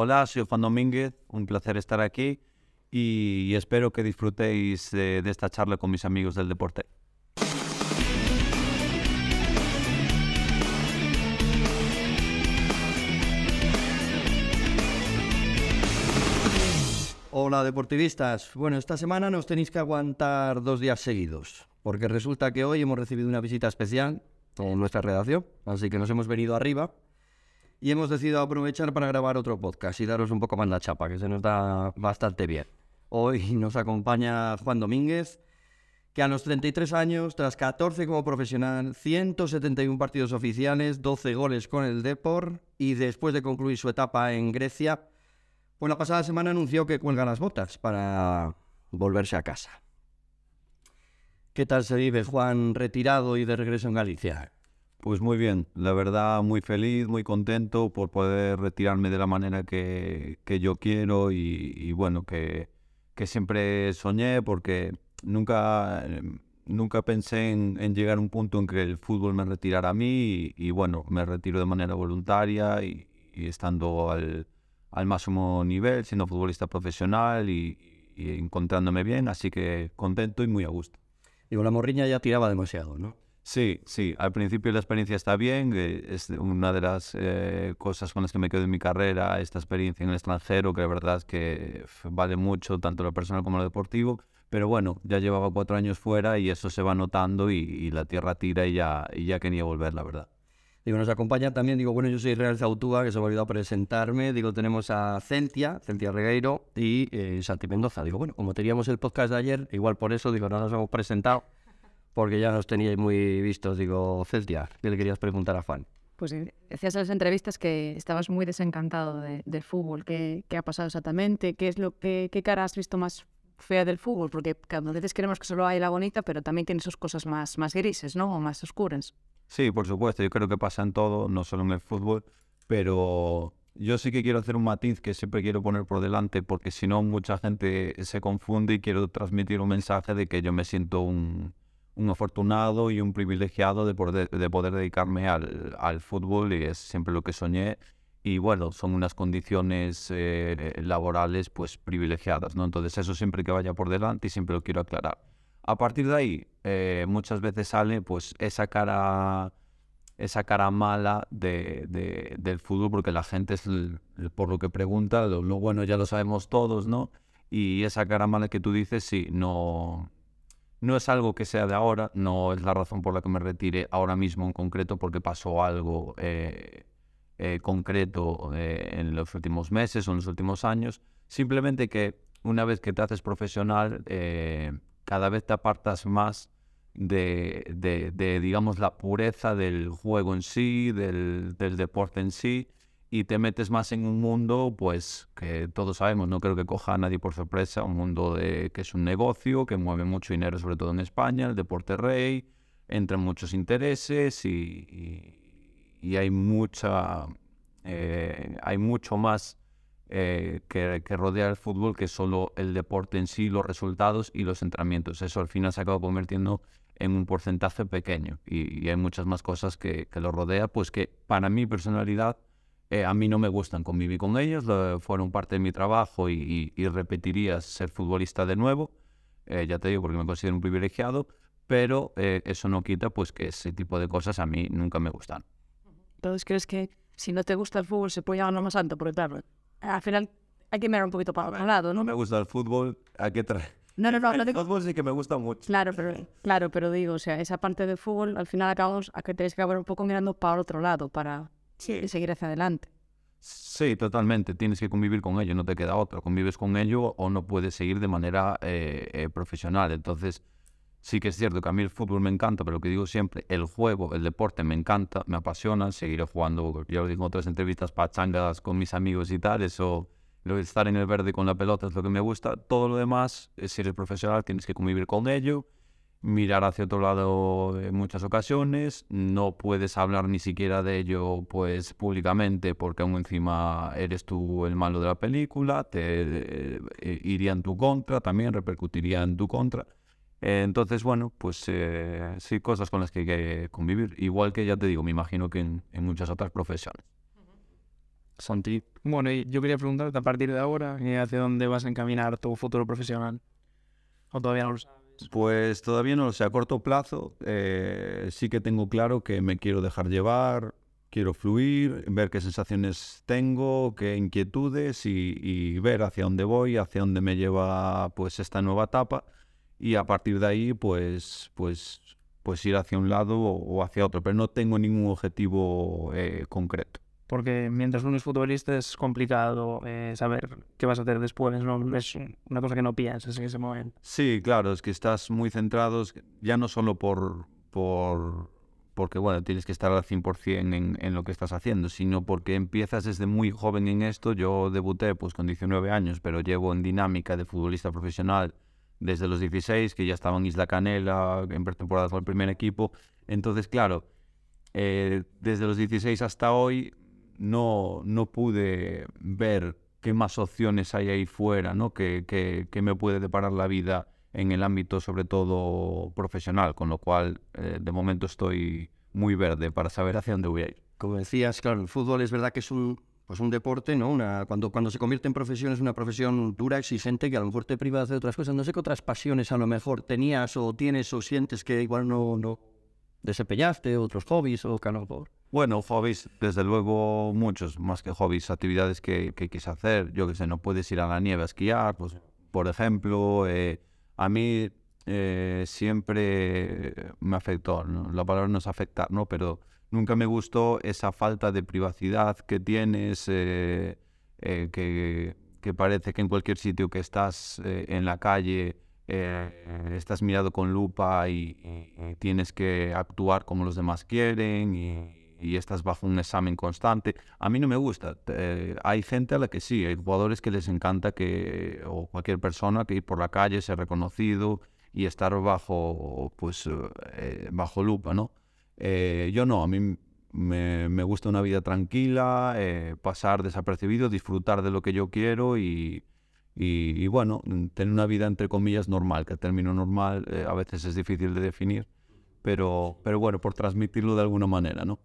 Hola, soy Juan Domínguez, un placer estar aquí y espero que disfrutéis de, de esta charla con mis amigos del deporte. Hola deportivistas. Bueno, esta semana nos tenéis que aguantar dos días seguidos, porque resulta que hoy hemos recibido una visita especial en nuestra redacción, así que nos hemos venido arriba y hemos decidido aprovechar para grabar otro podcast y daros un poco más la chapa, que se nos da bastante bien. Hoy nos acompaña Juan Domínguez, que a los 33 años, tras 14 como profesional, 171 partidos oficiales, 12 goles con el Depor y después de concluir su etapa en Grecia, pues la pasada semana anunció que cuelga las botas para volverse a casa. ¿Qué tal se vive Juan retirado y de regreso en Galicia? Pues muy bien, la verdad muy feliz, muy contento por poder retirarme de la manera que, que yo quiero y, bueno, que, que, siempre soñé porque nunca, nunca pensé en, llegar a un punto en que el fútbol me retirara a mí y, bueno, me retiro de manera voluntaria y, estando al, al máximo nivel, siendo futbolista profesional y, y, encontrándome bien, así que contento y muy a gusto. Digo, la morriña ya tiraba demasiado, ¿no? Sí, sí, al principio la experiencia está bien, es una de las eh, cosas con las que me quedo en mi carrera, esta experiencia en el extranjero, que la verdad es que vale mucho, tanto lo personal como lo deportivo, pero bueno, ya llevaba cuatro años fuera y eso se va notando y, y la tierra tira y ya, y ya quería volver, la verdad. Digo, nos acompaña también, digo, bueno, yo soy Real Zautúa, que se me ha olvidado presentarme. Digo, tenemos a Centia, Centia Regueiro y eh, Santi Mendoza. Digo, bueno, como teníamos el podcast de ayer, igual por eso, digo, no nos hemos presentado, porque ya nos teníais muy vistos. Digo, Centia, ¿qué le querías preguntar a Juan? Pues decías en las entrevistas que estabas muy desencantado de, del fútbol. ¿Qué, ¿Qué, ha pasado exactamente? ¿Qué, es lo que, ¿Qué cara has visto más fea del fútbol? Porque cada veces queremos que solo hay la bonita, pero también tiene sus cosas más, más grises, ¿no? O más oscuras. Sí, por supuesto, yo creo que pasa en todo, no solo en el fútbol, pero yo sí que quiero hacer un matiz que siempre quiero poner por delante, porque si no mucha gente se confunde y quiero transmitir un mensaje de que yo me siento un, un afortunado y un privilegiado de poder, de poder dedicarme al, al, fútbol y es siempre lo que soñé. Y bueno, son unas condiciones eh, laborales pues privilegiadas, ¿no? Entonces eso siempre que vaya por delante y siempre lo quiero aclarar. A partir de ahí, eh, muchas veces sale pues esa cara, esa cara mala de, de, del fútbol, porque la gente es por lo que pregunta, lo, lo, bueno ya lo sabemos todos, ¿no? Y esa cara mala que tú dices, sí, no, no es algo que sea de ahora, no es la razón por la que me retire ahora mismo en concreto, porque pasó algo eh, eh, concreto eh, en los últimos meses o en los últimos años. Simplemente que una vez que te haces profesional, cada vez te apartas más de, de, de, digamos, la pureza del juego en sí, del, del, deporte en sí, y te metes más en un mundo, pues, que todos sabemos, no creo que coja a nadie por sorpresa, un mundo de, que es un negocio, que mueve mucho dinero, sobre todo en España, el deporte rey, entran muchos intereses y, y, hay mucha... Eh, hay mucho más eh, que, que, rodea el fútbol que solo el deporte en sí, los resultados y los entrenamientos. Eso al final se acaba convirtiendo en un porcentaje pequeño y, y hay muchas más cosas que, que, lo rodea, pues que para mi personalidad eh, a mí no me gustan. Conviví con ellos, lo, fueron parte de mi trabajo y, y, y repetiría ser futbolista de nuevo, eh, ya te digo, porque me considero un privilegiado, pero eh, eso no quita pues que ese tipo de cosas a mí nunca me gustan. Entonces, ¿crees que si no te gusta el fútbol se puede llamar más alto? Porque claro, al final hay que mirar un poquito para otro lado, ¿no? No me gusta el fútbol, hay que traer. No, no, no. El digo... fútbol sí que me gusta mucho. Claro, pero, claro, pero digo, o sea, esa parte del fútbol, al final acabamos a que tenéis que acabar un poco mirando para el otro lado, para sí. seguir hacia adelante. Sí, totalmente. Tienes que convivir con ello, no te queda otra. Convives con ello o no puedes seguir de manera eh, eh, profesional. Entonces, sí que es cierto que a mí el fútbol me encanta, pero lo que digo siempre, el juego, el deporte me encanta, me apasiona. Seguiré jugando, ya lo digo en otras entrevistas, pachangas con mis amigos y tal. Eso estar en el verde con la pelota es lo que me gusta. Todo lo demás, si eres profesional, tienes que convivir con ello, mirar hacia otro lado en muchas ocasiones, no puedes hablar ni siquiera de ello pues públicamente porque aún encima eres tú el malo de la película, te eh, iría en tu contra, también repercutiría en tu contra. Eh, entonces, bueno, pues eh, sí, cosas con las que hay que convivir. Igual que ya te digo, me imagino que en, en muchas otras profesiones. Santi. Bueno, y yo quería preguntarte a partir de ahora, eh, ¿hacia dónde vas a encaminar tu futuro profesional? ¿O todavía no lo sabes? Pues todavía no lo sé. A corto plazo eh, sí que tengo claro que me quiero dejar llevar, quiero fluir, ver qué sensaciones tengo, qué inquietudes y, ver hacia dónde voy, hacia dónde me lleva pues esta nueva etapa y a partir de ahí pues pues pues ir hacia un lado o, o hacia otro, pero no tengo ningún objetivo eh, concreto. Porque mientras uno es futbolista es complicado eh, saber qué vas a hacer después, ¿no? Es una cosa que no piensas en ese momento. Sí, claro, es que estás muy centrado, ya no solo por, por porque bueno, tienes que estar al 100% en, en lo que estás haciendo, sino porque empiezas desde muy joven en esto. Yo debuté pues con 19 años, pero llevo en dinámica de futbolista profesional desde los 16, que ya estaba en Isla Canela, en pretemporada con el primer equipo. Entonces, claro, eh, desde los 16 hasta hoy no, no pude ver qué más opciones hay ahí fuera, ¿no? Que, que, que me puede deparar la vida en el ámbito sobre todo profesional, con lo cual eh, de momento estoy muy verde para saber hacia dónde voy a ir. Como decías, claro, el fútbol es verdad que es un, pues un deporte, ¿no? Una, cuando, cuando se convierte en profesión es una profesión dura, exigente, que a lo mejor te priva de hacer otras cosas. No sé qué otras pasiones a lo mejor tenías o tienes o sientes que igual no, no desempeñaste, otros hobbies o mejor. Bueno, hobbies, desde luego muchos, más que hobbies, actividades que, que quise hacer. Yo que sé, no puedes ir a la nieve a esquiar, pues por ejemplo, eh, a mí eh, siempre me afectó, ¿no? la palabra no es afectar, ¿no? pero nunca me gustó esa falta de privacidad que tienes, eh, eh, que, que parece que en cualquier sitio que estás eh, en la calle estás mirado con lupa y, y- y tienes que actuar como los demás quieren y, y estás bajo un examen constante. A mí no me gusta. Eh, hay gente a la que sí, hay jugadores que les encanta que, o cualquier persona, que ir por la calle, ser reconocido y estar bajo, pues, eh, bajo lupa, ¿no? Eh, yo no, a mí me, me gusta una vida tranquila, pasar desapercibido, disfrutar de lo que yo quiero y, y, y, bueno, tener una vida entre comillas normal, que el término normal a veces es difícil de definir, pero, pero bueno, por transmitirlo de alguna manera, ¿no?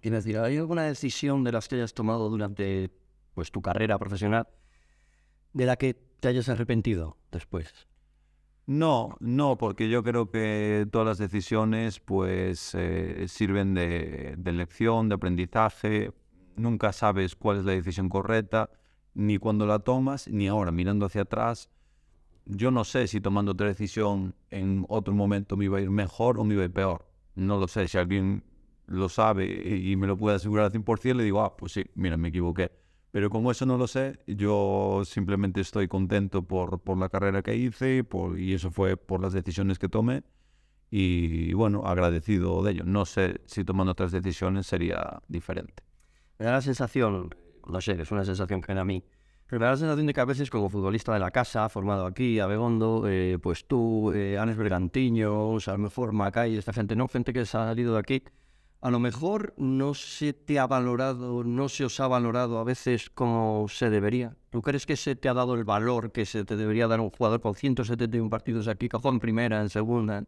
Quiero decir, ¿hay alguna decisión de las que hayas tomado durante pues, tu carrera profesional de la que te hayas arrepentido después? No, no, porque yo creo que todas las decisiones pues eh, sirven de, de lección, de aprendizaje. Nunca sabes cuál es la decisión correcta, ni cuando la tomas, ni ahora mirando hacia atrás. Yo no sé si tomando otra decisión en otro momento me iba a ir mejor o me iba a ir peor. No lo sé. Si alguien lo sabe y me lo puede asegurar al 100%, le digo, ah, pues sí, mira, me equivoqué. Pero como eso no lo sé, yo simplemente estoy contento por, por la carrera que hice por, y eso fue por las decisiones que tomé y bueno, agradecido de ello. No sé si tomando otras decisiones sería diferente. Me da la sensación, no sé, es una sensación que era a mí, pero me da la sensación de que a veces como futbolista de la casa, formado aquí, Abegondo, eh, pues tú, eh, Anes Bergantiño, o sea, a lo mejor Macay, esta gente, ¿no? Gente que ha salido de aquí, a lo mejor no se te ha valorado, no se os ha valorado a veces como se debería. ¿Tú crees que se te ha dado el valor que se te debería dar un jugador con 171 partidos aquí, jugó en primera, en segunda?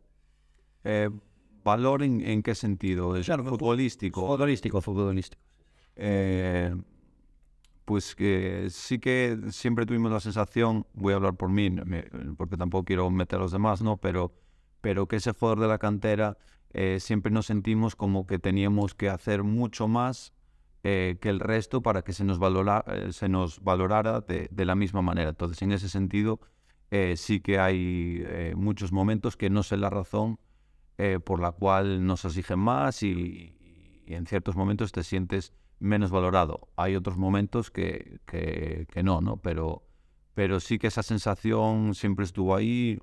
Eh, ¿Valor en, en qué sentido? ¿Es Claro, fu- futbolístico? Futbolístico, futbolístico. Eh, pues que sí que siempre tuvimos la sensación, voy a hablar por mí, porque tampoco quiero meter a los demás, ¿no? Pero, pero que ese jugador de la cantera eh, siempre nos sentimos como que teníamos que hacer mucho más eh, que el resto para que se nos, valora, eh, se nos valorara de, la misma manera. Entonces, en ese sentido, sí que hay muchos momentos que no sé la razón por la cual nos exigen más y, y en ciertos momentos te sientes menos valorado. Hay otros momentos que, que, que no, ¿no? Pero, pero sí que esa sensación siempre estuvo ahí,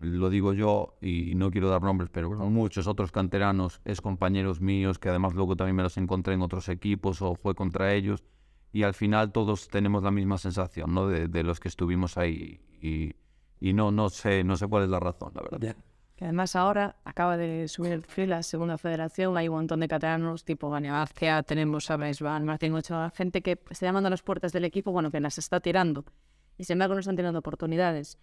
lo digo yo y no quiero dar nombres, pero muchos otros canteranos, es compañeros míos que además luego también me los encontré en otros equipos o fue contra ellos y al final todos tenemos la misma sensación, ¿no? De, de los que estuvimos ahí y, y no, no sé, no sé cuál es la razón, la verdad. Que además ahora acaba de subir el la segunda federación, hay un montón de catalanos tipo Vania García, tenemos a Van, Martín Ochoa, gente que está llamando a las puertas del equipo, bueno, que las está tirando. Y sin embargo no están teniendo oportunidades.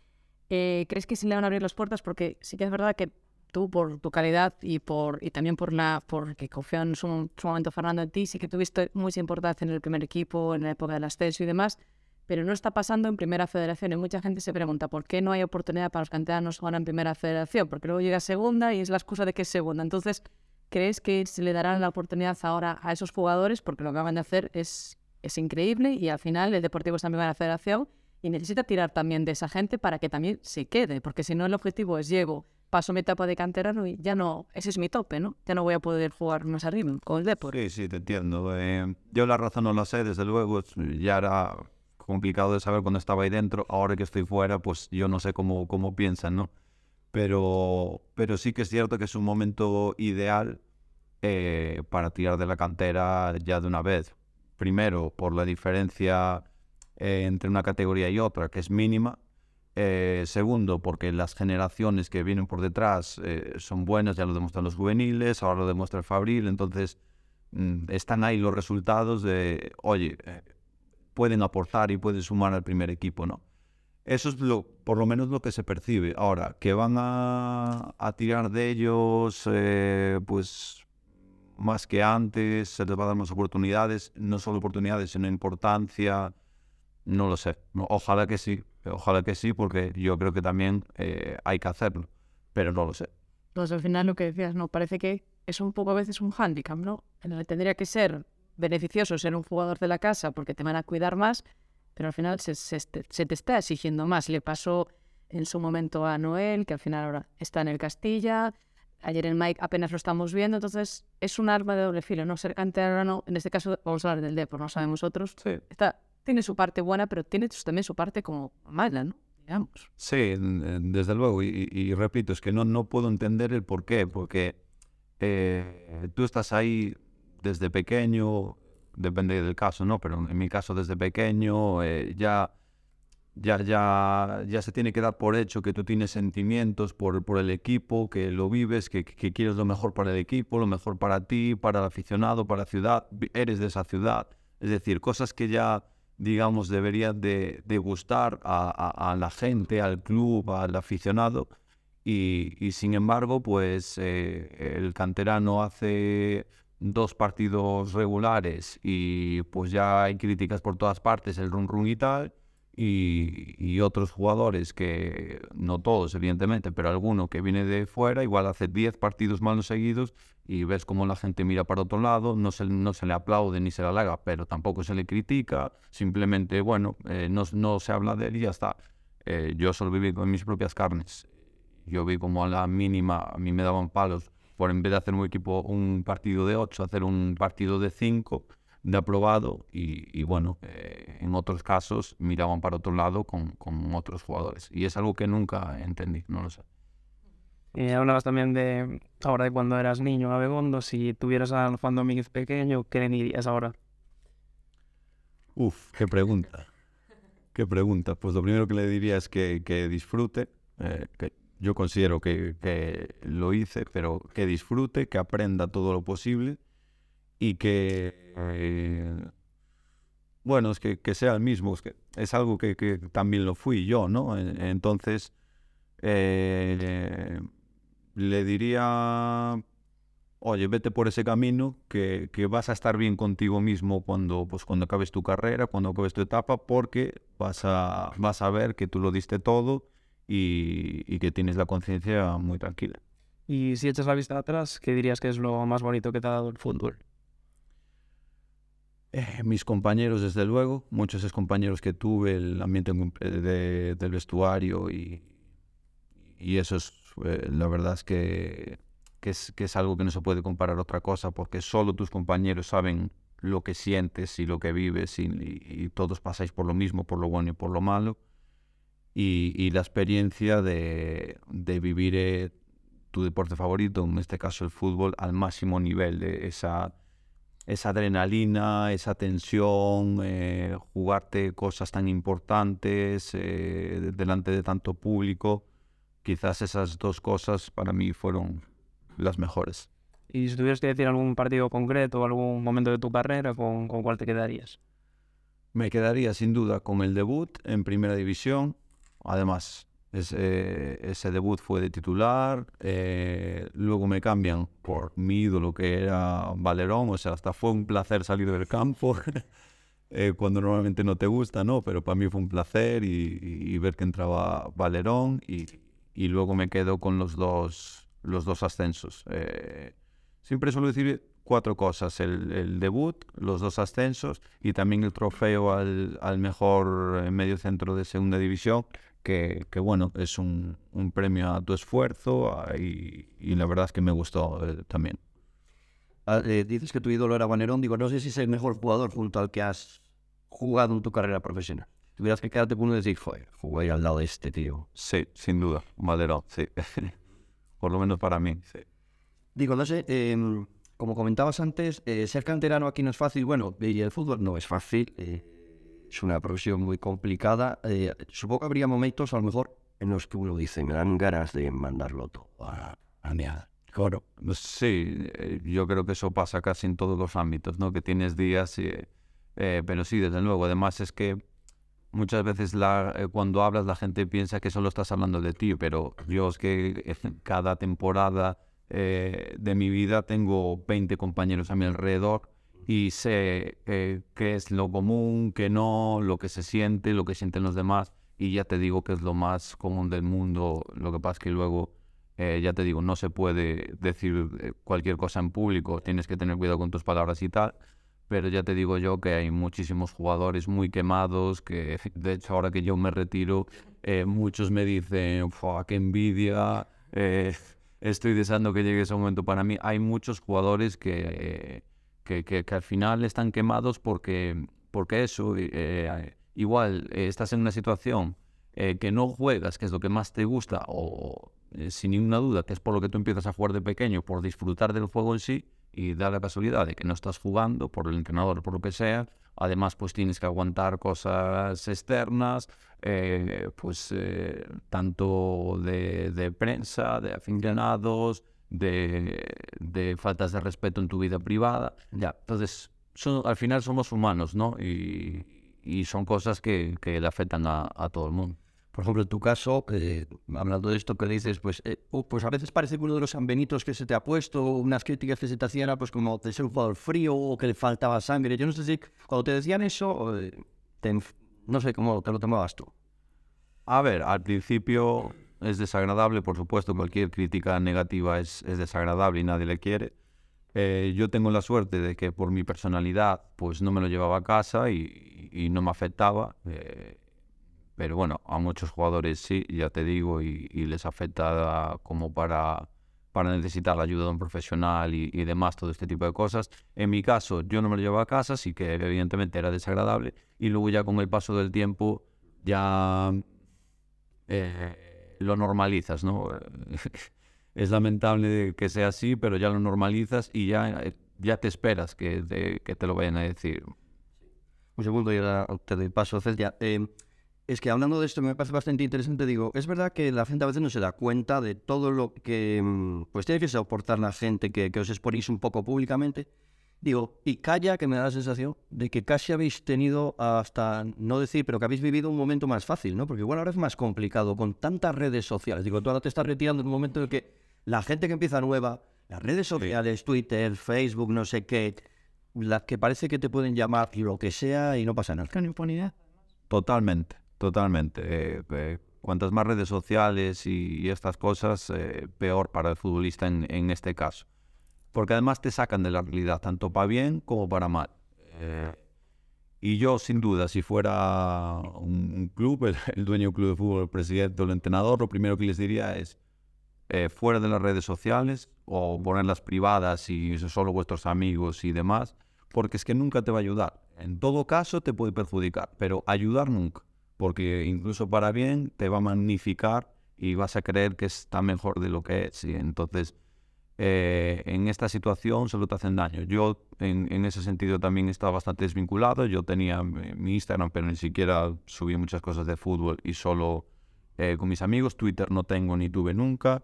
Eh, ¿Crees que se le van a abrir las puertas? Porque sí que es verdad que tú por tu calidad y por y también por la porque confió en su, su momento Fernando en ti, sí que tuviste mucha importancia en el primer equipo, en la época del ascenso y demás, pero no está pasando en Primera Federación y mucha gente se pregunta por qué no hay oportunidad para los canteranos jugar en Primera Federación, porque luego llega Segunda y es la excusa de que es Segunda. Entonces, ¿crees que se le dará la oportunidad ahora a esos jugadores? Porque lo que acaban de hacer es, es increíble y al final el Deportivo está en Primera Federación y necesita tirar también de esa gente para que también se quede, porque si no el objetivo es llego, paso mi etapa de canterano y ya no, ese es mi tope, ¿no? Ya no voy a poder jugar más arriba con el Depor. Sí, sí, te entiendo. Eh, yo la razón no la sé, desde luego, ya era complicado de saber cuando estaba ahí dentro. Ahora que estoy fuera, pues yo no sé cómo, cómo piensan, ¿no? Pero, pero sí que es cierto que es un momento ideal eh, para tirar de la cantera ya de una vez. Primero, por la diferencia eh, entre una categoría y otra, que es mínima. Eh, segundo, porque las generaciones que vienen por detrás eh, son buenas, ya lo demuestran los juveniles, ahora lo demuestra el Fabril, entonces mm, están ahí los resultados de, oye, eh, pueden aportar y pueden sumar al primer equipo, ¿no? Eso es lo, por lo menos lo que se percibe. Ahora, que van a, a tirar de ellos, eh, pues más que antes, se les va a dar más oportunidades, no solo oportunidades, sino importancia, no lo sé. Ojalá que sí, ojalá que sí, porque yo creo que también eh, hay que hacerlo, pero no lo sé. Entonces, al final lo que decías, ¿no? Parece que es un poco a veces un hándicap, ¿no? En el que tendría que ser beneficioso ser un jugador de la casa porque te van a cuidar más, pero al final se, se, se te está exigiendo más. Le pasó en su momento a Noel, que al final ahora está en el Castilla. Ayer en Mike apenas lo estamos viendo, entonces es un arma de doble filo, ¿no? Ser canterano, en este caso vamos a hablar del Depor, no sabemos otros. Sí. Está, tiene su parte buena, pero tiene también su parte como mala, ¿no? Digamos. Sí, desde luego, y, repito, es que no, no puedo entender el por qué, porque eh, tú estás ahí desde pequeño, depende del caso, ¿no? Pero en mi caso desde pequeño eh, ya, ya, ya, ya se tiene que dar por hecho que tú tienes sentimientos por, por el equipo, que lo vives, que, quieres lo mejor para el equipo, lo mejor para ti, para el aficionado, para la ciudad, eres de esa ciudad. Es decir, cosas que ya, digamos, deberían de, gustar a, la gente, al club, al aficionado. Y, y sin embargo, pues eh, el canterano hace dos partidos regulares y pues ya hay críticas por todas partes, el run run y tal. Y, y otros jugadores que, no todos evidentemente, pero alguno que viene de fuera, igual hace 10 partidos malos seguidos y ves cómo la gente mira para otro lado, no se, no se le aplaude ni se le halaga, pero tampoco se le critica, simplemente, bueno, eh, no, no se habla de él y ya está. Eh, yo solo viví con mis propias carnes. Yo vi como a la mínima, a mí me daban palos por en vez de hacer un equipo, un partido de 8, hacer un partido de 5 de aprobado y, y bueno, eh, en otros casos miraban para otro lado con, con otros jugadores. Y es algo que nunca entendí, no lo sé. Y hablabas también de ahora de cuando eras niño, Abegondo, si tuvieras a Juan Domínguez pequeño, ¿qué le dirías ahora? Uf, qué pregunta. Qué pregunta. Pues lo primero que le diría es que, que disfrute, eh, que yo considero que, que lo hice, pero que disfrute, que aprenda todo lo posible y que, eh, bueno, es que, que sea el mismo. Es, algo que, también lo fui yo, ¿no? En- Entonces, eh, le diría oye, vete por ese camino que, vas a estar bien contigo mismo cuando, pues, cuando acabes tu carrera, cuando acabes tu etapa, porque vas a, vas a ver que tú lo diste todo y que tienes la conciencia muy tranquila. Y si echas la vista atrás, ¿qué dirías que es lo más bonito que te ha dado el fútbol? Eh, mis compañeros, desde luego, muchos ex compañeros que tuve, el ambiente en- eh, de- del vestuario y, y eso es, eh, la verdad es que, que es que es algo que no se puede comparar a otra cosa porque solo tus compañeros saben lo que sientes y lo que vives y, todos pasáis por lo mismo, por lo bueno y por lo malo. Y, y la experiencia de, de vivir tu deporte favorito, en este caso el fútbol, al máximo nivel, de esa, esa adrenalina, esa tensión, eh, jugarte cosas tan importantes eh, de- delante de tanto público, quizás esas dos cosas para mí fueron las mejores. Y si tuvieras que decir algún partido concreto o algún momento de tu carrera, ¿con, con cuál te quedarías? Me quedaría sin duda con el debut en primera división. Además, Ese, ese debut fue de titular, eh, luego me cambian por mi ídolo que era Valerón, o sea, hasta fue un placer salir del campo, eh, cuando normalmente no te gusta, ¿no? Pero para mí fue un placer y, y ver que entraba Valerón y, y, luego me quedo con los dos, los dos ascensos. Eh, siempre suelo decir cuatro cosas, el, el, debut, los dos ascensos y también el trofeo al, al mejor medio centro de segunda división que, que bueno, es un, un, premio a tu esfuerzo y, y, la verdad es que me gustó eh, también. Ah, eh, dices que tu ídolo era Vanerón, digo, no sé si es el mejor jugador junto al que has jugado en tu carrera profesional. Tuvieras que quedarte con uno y decir, joder, jugué al lado de este tío. Sí, sin duda, Valerón, sí. Por lo menos para mí, sí. Digo, no sé, eh, como comentabas antes, eh, ser canterano aquí no es fácil. Bueno, y el fútbol no es fácil. Eh, es una profesión muy complicada. Eh, supongo que habría momentos, a lo mejor, en los que uno dice, me dan ganas de mandarlo todo a, a mear. Coro. Sí, eh, yo creo que eso pasa casi en todos los ámbitos, ¿no? Que tienes días, eh, pero sí, desde luego. Además es que muchas veces la, eh, cuando hablas la gente piensa que solo estás hablando de ti, pero yo es que cada temporada eh, de mi vida tengo 20 compañeros a mi alrededor y sé eh, qué es lo común, qué no, lo que se siente, lo que sienten los demás y ya te digo que es lo más común del mundo. Lo que pasa es que luego, eh, ya te digo, no se puede decir eh, cualquier cosa en público, tienes que tener cuidado con tus palabras y tal. Pero ya te digo yo que hay muchísimos jugadores muy quemados, que de hecho ahora que yo me retiro, eh, muchos me dicen, qué envidia, estoy deseando que llegue ese momento para mí. Hay muchos jugadores que, que, al final están quemados porque, porque eso, eh, igual eh, estás en una situación eh, que no juegas, que es lo que más te gusta, o sin ninguna duda, que es por lo que tú empiezas a jugar de pequeño, por disfrutar del juego en sí, y da la casualidad de que no estás jugando por el entrenador, por lo que sea, además pues tienes que aguantar cosas externas, pues tanto de, de, prensa, de aficionados, de, de, faltas de respeto en tu vida privada, ya, entonces son, al final somos humanos, ¿no? Y, y son cosas que, que le afectan a, a todo el mundo. Por ejemplo, en tu caso, eh, hablando de esto que dices, pues, eh, oh, pues a veces parece que uno de los sanbenitos que se te ha puesto, unas críticas que se te hacían, era pues como de ser un jugador frío o que le faltaba sangre. Yo no sé si cuando te decían eso, eh, te, no sé cómo te lo tomabas tú. A ver, al principio es desagradable, por supuesto, cualquier crítica negativa es, es desagradable y nadie le quiere. Eh, yo tengo la suerte de que por mi personalidad, pues no me lo llevaba a casa y, y no me afectaba. Eh, pero bueno, a muchos jugadores sí, ya te digo, y, y les afecta como para, para necesitar la ayuda de un profesional y, y, demás, todo este tipo de cosas. En mi caso, yo no me lo llevaba a casa, sí que evidentemente era desagradable, y luego ya con el paso del tiempo ya eh, lo normalizas, ¿no? es lamentable que sea así, pero ya lo normalizas y ya, ya te esperas que te, que te lo vayan a decir. Un segundo y ahora te doy paso, Celia. Eh, es que hablando de esto me parece bastante interesante, digo, es verdad que la gente a veces no se da cuenta de todo lo que mm, pues tiene que soportar la gente que, que os exponéis un poco públicamente. Digo, y calla que me da la sensación de que casi habéis tenido hasta, no decir, pero que habéis vivido un momento más fácil, ¿no? Porque igual ahora es más complicado con tantas redes sociales. Digo, tú ahora te estás retirando en un momento en el que la gente que empieza nueva, las redes sociales, sí. Twitter, Facebook, no sé qué, las que parece que te pueden llamar y lo que sea y no pasa nada. Con impunidad. Totalmente. Totalmente. Eh, eh, cuantas más redes sociales y, y estas cosas, eh, peor para el futbolista en, en, este caso. Porque además te sacan de la realidad, tanto para bien como para mal. y yo, sin duda, si fuera un, club, el, dueño del club de fútbol, el presidente o el entrenador, lo primero que les diría es, fuera de las redes sociales o ponerlas privadas y solo vuestros amigos y demás, porque es que nunca te va a ayudar. En todo caso, te puede perjudicar, pero ayudar nunca porque incluso para bien te va a magnificar y vas a creer que está mejor de lo que es. Y entonces, eh, en esta situación solo te hacen daño. Yo, en, en, ese sentido, también estaba bastante desvinculado. Yo tenía mi Instagram, pero ni siquiera subí muchas cosas de fútbol y solo eh, con mis amigos. Twitter no tengo ni tuve nunca.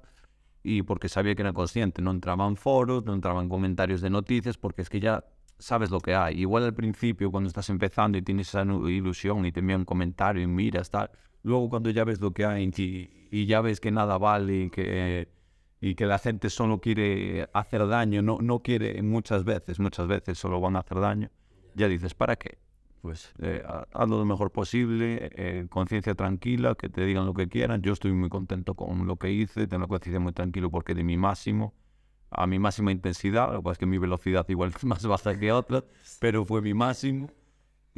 Y porque sabía que era consciente, no entraba en foros, no entraba en comentarios de noticias, porque es que ya sabes lo que hay. Igual al principio, cuando estás empezando y tienes esa ilusión y te envían un comentario y miras, tal. Luego cuando ya ves lo que hay y, y ya ves que nada vale y que, y que la gente solo quiere hacer daño, no, no quiere muchas veces, muchas veces solo van a hacer daño, ya dices, ¿para qué? Pues eh, ha- hazlo lo mejor posible, eh, conciencia tranquila, que te digan lo que quieran. Yo estoy muy contento con lo que hice, tengo la conciencia muy tranquilo porque de mi máximo a mi máxima intensidad, lo que pasa es que mi velocidad igual es más baja que otra, pero fue mi máximo.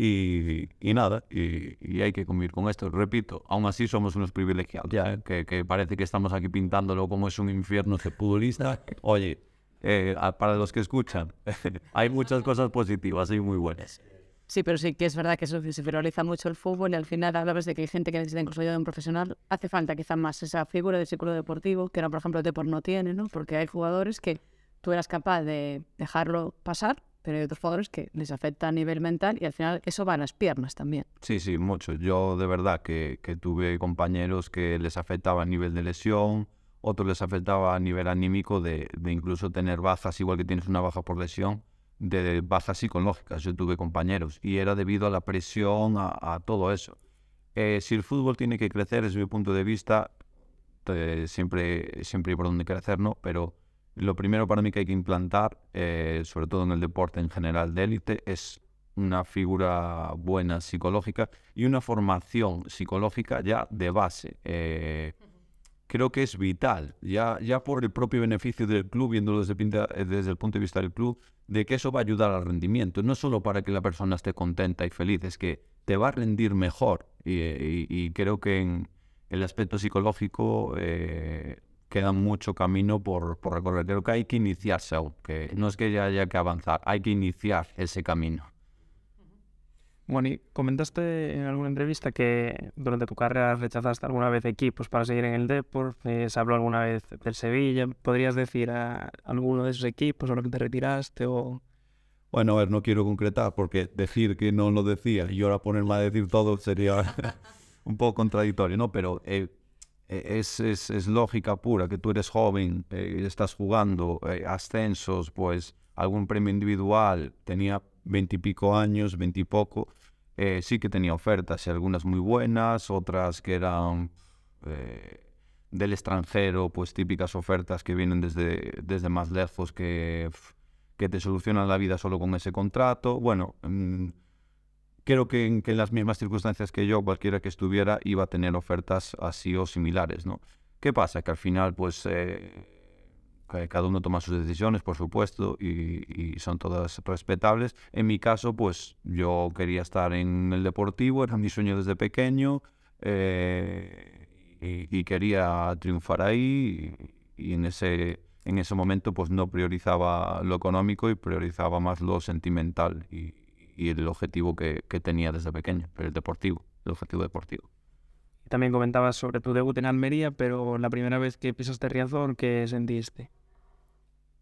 Y, y nada, y, y hay que convivir con esto. Repito, aún así somos unos privilegiados, ¿eh? que, que parece que estamos aquí pintándolo como es un infierno futbolista. Oye, eh, a- para los que escuchan, hay muchas cosas positivas y muy buenas. Sí, pero sí que es verdad que eso se viraliza mucho el fútbol y al final hablabas de que hay gente que necesita incluso ayuda de un profesional. Hace falta quizá más esa figura de círculo deportivo, que ahora, por ejemplo, el Depor no tiene, ¿no? Porque hay jugadores que tú eras capaz de dejarlo pasar, pero hay otros jugadores que les afecta a nivel mental y al final eso va a las piernas también. Sí, sí, mucho. Yo de verdad que, tuve compañeros que les afectaba a nivel de lesión, otros les afectaba a nivel anímico de, incluso tener bajas, igual que tienes una baja por lesión, de bajas psicológicas. Yo tuve compañeros y era debido a la presión, a, a todo eso. Eh, si el fútbol tiene que crecer, desde mi punto de vista, eh, siempre, siempre hay por donde crecer, ¿no? Pero lo primero para mí que hay que implantar, eh, sobre todo en el deporte en general de élite, es una figura buena psicológica y una formación psicológica ya de base. Eh, creo que es vital, ya, ya por el propio beneficio del club, viéndolo desde, eh, desde el punto de vista del club, de que eso va a ayudar al rendimiento, no solo para que la persona esté contenta y feliz, es que te va a rendir mejor. Y, y- y creo que en el aspecto psicológico eh, queda mucho camino por, por recorrer. Creo que hay que iniciarse aún, que no es que ya haya que avanzar, hay que iniciar ese camino. Bueno, y comentaste en alguna entrevista que durante tu carrera rechazaste alguna vez equipos para seguir en el Depor, eh, se habló alguna vez del Sevilla. ¿Podrías decir a alguno de esos equipos o lo que te retiraste o...? Bueno, a ver, no quiero concretar porque decir que no lo decía y ahora ponerme a decir todo sería un poco contradictorio, ¿no? Pero eh, es, es, es lógica pura que tú eres joven, eh, estás jugando, eh, ascensos, pues algún premio individual, tenía veintipico años, veintipoco, eh, sí que tenía ofertas, algunas muy buenas, otras que eran eh, del extranjero, pues típicas ofertas que vienen desde, desde más lejos que... que te solucionan la vida solo con ese contrato. Bueno, mm, creo que en, que en las mismas circunstancias que yo, cualquiera que estuviera iba a tener ofertas así o similares, ¿no? ¿Qué pasa? Que al final, pues, eh, que cada uno toma sus decisiones, por supuesto, y, y son todas respetables. En mi caso, pues, yo quería estar en el deportivo, era mi sueño desde pequeño, eh, y, y quería triunfar ahí, y, y en ese en ese momento pues no priorizaba lo económico y priorizaba más lo sentimental y, y el objetivo que, que tenía desde pequeño, el deportivo, el objetivo deportivo. También comentabas sobre tu debut en Almería, pero la primera vez que pisaste Riazor, ¿qué sentiste?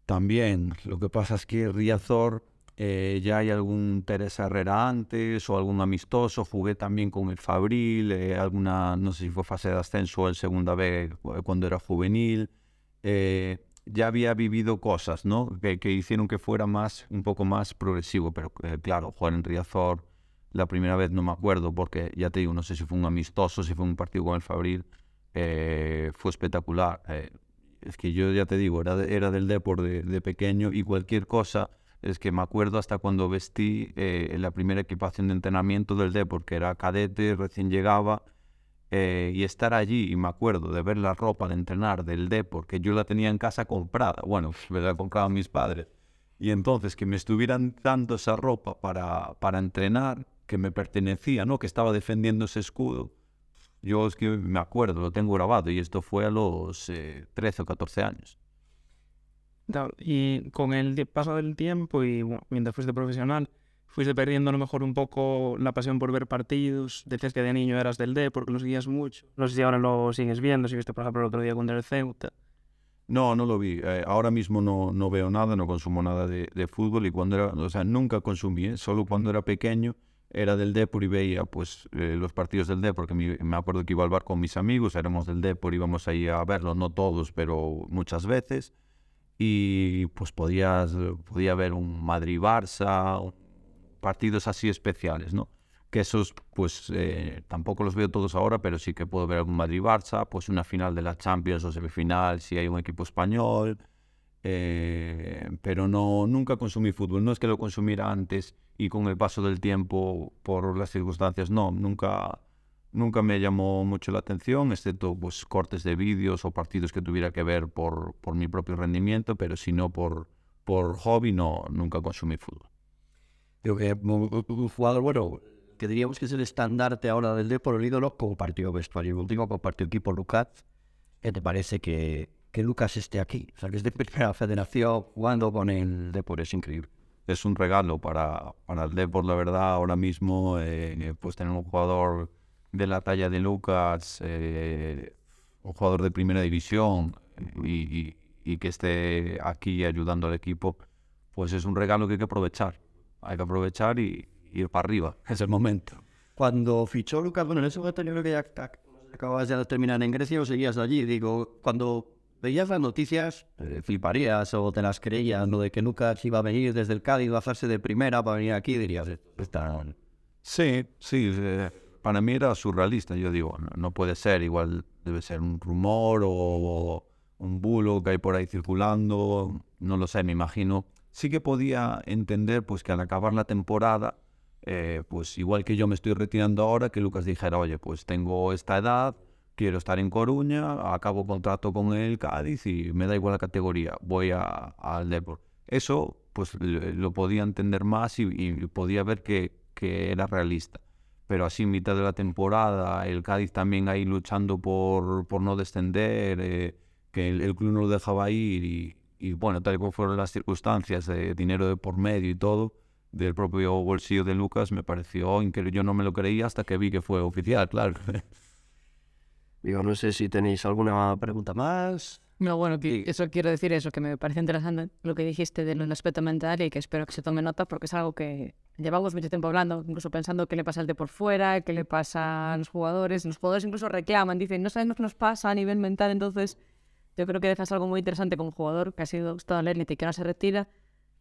También, lo que pasa es que Riazor eh, ya hay algún Teresa Herrera antes o algún amistoso, jugué también con el Fabril, eh, alguna, no sé si fue fase de ascenso o en segunda B cu- cuando era juvenil. eh, ya había vivido cosas, ¿no? Que, hicieron que fuera más, un poco más progresivo, pero eh, claro, jugar en Riazor la primera vez no me acuerdo porque ya te digo, no sé si fue un amistoso, si fue un partido con el Fabril, eh, fue espectacular. eh, es que yo ya te digo, era, de- era del Depor de, de pequeño y cualquier cosa, es que me acuerdo hasta cuando vestí eh, la primera equipación de entrenamiento del Depor, que era cadete, recién llegaba, eh, y estar allí, y me acuerdo de ver la ropa de entrenar del Depor, que yo la tenía en casa comprada, bueno, me la compraban mis padres, y entonces que me estuvieran dando esa ropa para, para entrenar, que me pertenecía, ¿no? Que estaba defendiendo ese escudo. Yo es que me acuerdo, lo tengo grabado, y esto fue a los eh, 13 o 14 años. Y con el paso del tiempo y bueno, mientras fuiste profesional, fuiste perdiendo a lo mejor un poco la pasión por ver partidos. Decías que de niño eras del D porque lo seguías mucho. No sé si ahora lo sigues viendo, si viste por ejemplo el otro día contra el Ceuta. No, no lo vi. Eh, ahora mismo no, no veo nada, no consumo nada de, de fútbol y cuando era, o sea, nunca consumí, ¿eh? solo cuando era pequeño era del Depor y veía pues eh, los partidos del Depor, porque mi- me acuerdo que iba al bar con mis amigos, éramos del Depor, íbamos ahí a verlo, no todos, pero muchas veces. y pues podías, podía haber un Madrid-Barça, partidos así especiales, ¿no? Que esos, pues eh, tampoco los veo todos ahora, pero sí que puedo ver algún Madrid-Barça, pues una final de la Champions o semifinal si hay un equipo español, eh, pero no, nunca consumí fútbol. No es que lo consumiera antes y con el paso del tiempo, por las circunstancias, no, nunca, nunca me llamó mucho la atención, excepto pues, cortes de vídeos o partidos que tuviera que ver por, por mi propio rendimiento, pero si no por, por hobby, no, nunca consumí fútbol. Que un, jugador, bueno, que diríamos que es el estandarte ahora del Depor, el ídolo, compartió vestuario. Último compartió equipo Lucas. ¿Qué te parece que, que Lucas esté aquí? O sea, que es de primera federación jugando con el Depor, es increíble. Es un regalo para, para el Depor, la verdad, ahora mismo, eh, pues tener un jugador de la talla de Lucas, eh, un jugador de primera división y, y, y que esté aquí ayudando al equipo, pues es un regalo que hay que aprovechar. Hay que aprovechar y, ir para arriba. Es el momento. Cuando fichó Lucas, bueno, en ese momento yo creo que ya acababas de terminar en Grecia o seguías allí. Digo, cuando veías las noticias, eh, fliparías o te las creías, lo de que Lucas iba a venir desde el Cádiz, bajarse de primera para venir aquí, dirías, "Esto está... Sí, sí. eh, para mí era surrealista. Yo digo, no, no puede ser. Igual debe ser un rumor o, o un bulo que hay por ahí circulando. No lo sé, me imagino. Sí que podía entender pues que al acabar la temporada, eh, pues igual que yo me estoy retirando ahora, que Lucas dijera, oye, pues tengo esta edad, quiero estar en Coruña, acabo contrato con el Cádiz y me da igual la categoría, voy a- al Depor. Eso pues lo podía entender más y, podía ver que, era realista. Pero así en mitad de la temporada, el Cádiz también ahí luchando por, por no descender, eh, que el, el club no lo dejaba ir y, y, bueno, tal y como fueron las circunstancias, de dinero de por medio y todo, del propio bolsillo de Lucas, me pareció increíble. Yo no me lo creía hasta que vi que fue oficial, claro. Digo, no sé si tenéis alguna pregunta más. No, bueno, que eso quiero decir eso, que me parece interesante lo que dijiste del aspecto mental y que espero que se tome nota porque es algo que llevamos mucho tiempo hablando, incluso pensando qué le pasa al de por fuera, qué le pasa a los jugadores. Los jugadores incluso reclaman, dicen, no sabemos qué nos pasa a nivel mental, entonces yo creo que dejas algo muy interesante como jugador que ha sido la élite y que ahora se retira,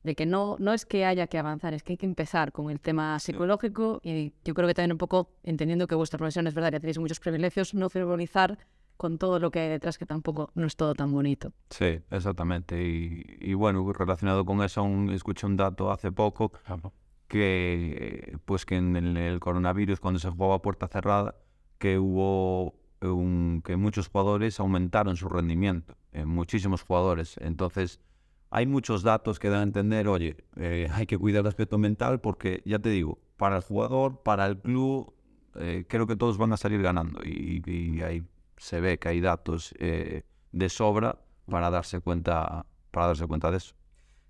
de que no, no es que haya que avanzar, es que hay que empezar con el tema psicológico y yo creo que también un poco entendiendo que vuestra profesión es verdad, ya tenéis muchos privilegios, no frivolizar con todo lo que hay detrás, que tampoco no es todo tan bonito. Sí, exactamente. Y, y bueno, relacionado con eso, escuché un dato hace poco que pues que en el, el coronavirus, cuando se jugaba a puerta cerrada, que hubo que muchos jugadores aumentaron su rendimiento, eh, muchísimos jugadores. Entonces, hay muchos datos que dan a entender, oye, eh, hay que cuidar el aspecto mental porque, ya te digo, para el jugador, para el club, eh, creo que todos van a salir ganando. Y, y ahí se ve que hay datos eh, de sobra para darse cuenta para darse cuenta de eso.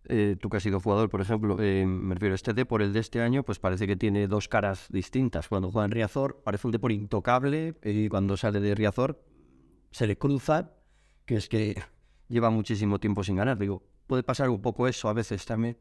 Eh, tú que has sido jugador, por ejemplo, eh, me refiero a este Depor, el de este año, pues parece que tiene dos caras distintas. Cuando juega en Riazor, parece un Depor intocable, y cuando sale de Riazor, se le cruza, que es que lleva muchísimo tiempo sin ganar. Digo, puede pasar un poco eso a veces también.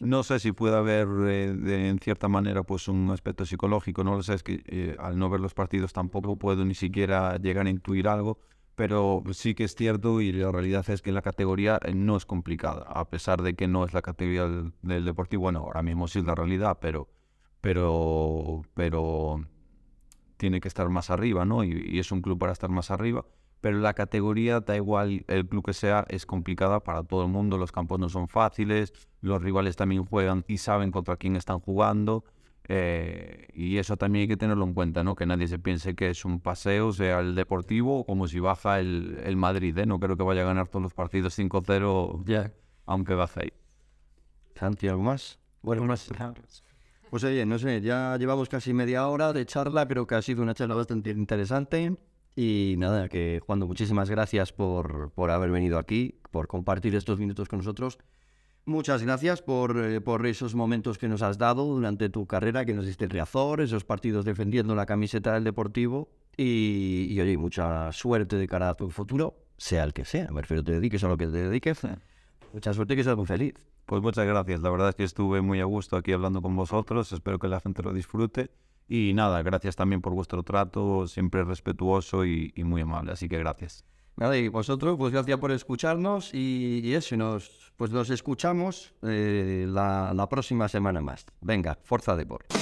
No sé si puede haber eh, de- en cierta manera pues un aspecto psicológico, no lo sé, es que eh, al no ver los partidos tampoco puedo ni siquiera llegar a intuir algo, pero sí que es cierto y la realidad es que la categoría eh, no es complicada, a pesar de que no es la categoría del, deportivo, bueno, ahora mismo sí es la realidad, pero, pero, pero tiene que estar más arriba, ¿no? Y, y es un club para estar más arriba. Pero la categoría, da igual el club que sea, es complicada para todo el mundo. Los campos no son fáciles, los rivales también juegan y saben contra quién están jugando. Eh, y eso también hay que tenerlo en cuenta, ¿no? Que nadie se piense que es un paseo, sea el Deportivo, como si baja el, el Madrid, ¿eh? No creo que vaya a ganar todos los partidos 5-0, Ya. aunque baje ahí. Santi, ¿algo más? Bueno, más. Pues oye, no sé, ya llevamos casi media hora de charla, creo que ha sido una charla bastante interesante. Y nada, que Juan, muchísimas gracias por, por haber venido aquí, por compartir estos minutos con nosotros. Muchas gracias por, eh, por esos momentos que nos has dado durante tu carrera, que nos diste en Riazor, esos partidos defendiendo la camiseta del Deportivo. Y, y oye, mucha suerte de cara a tu futuro, sea el que sea. Me refiero, te dediques a lo que te dediques. Mucha suerte y que seas muy feliz. Pues muchas gracias. La verdad es que estuve muy a gusto aquí hablando con vosotros. Espero que la gente lo disfrute. Y nada, gracias también por vuestro trato, siempre respetuoso y, y muy amable. Así que gracias. Nada, y vosotros, pues gracias por escucharnos y, y eso, nos, pues nos escuchamos eh, la, la próxima semana más. Venga, Forza Deport.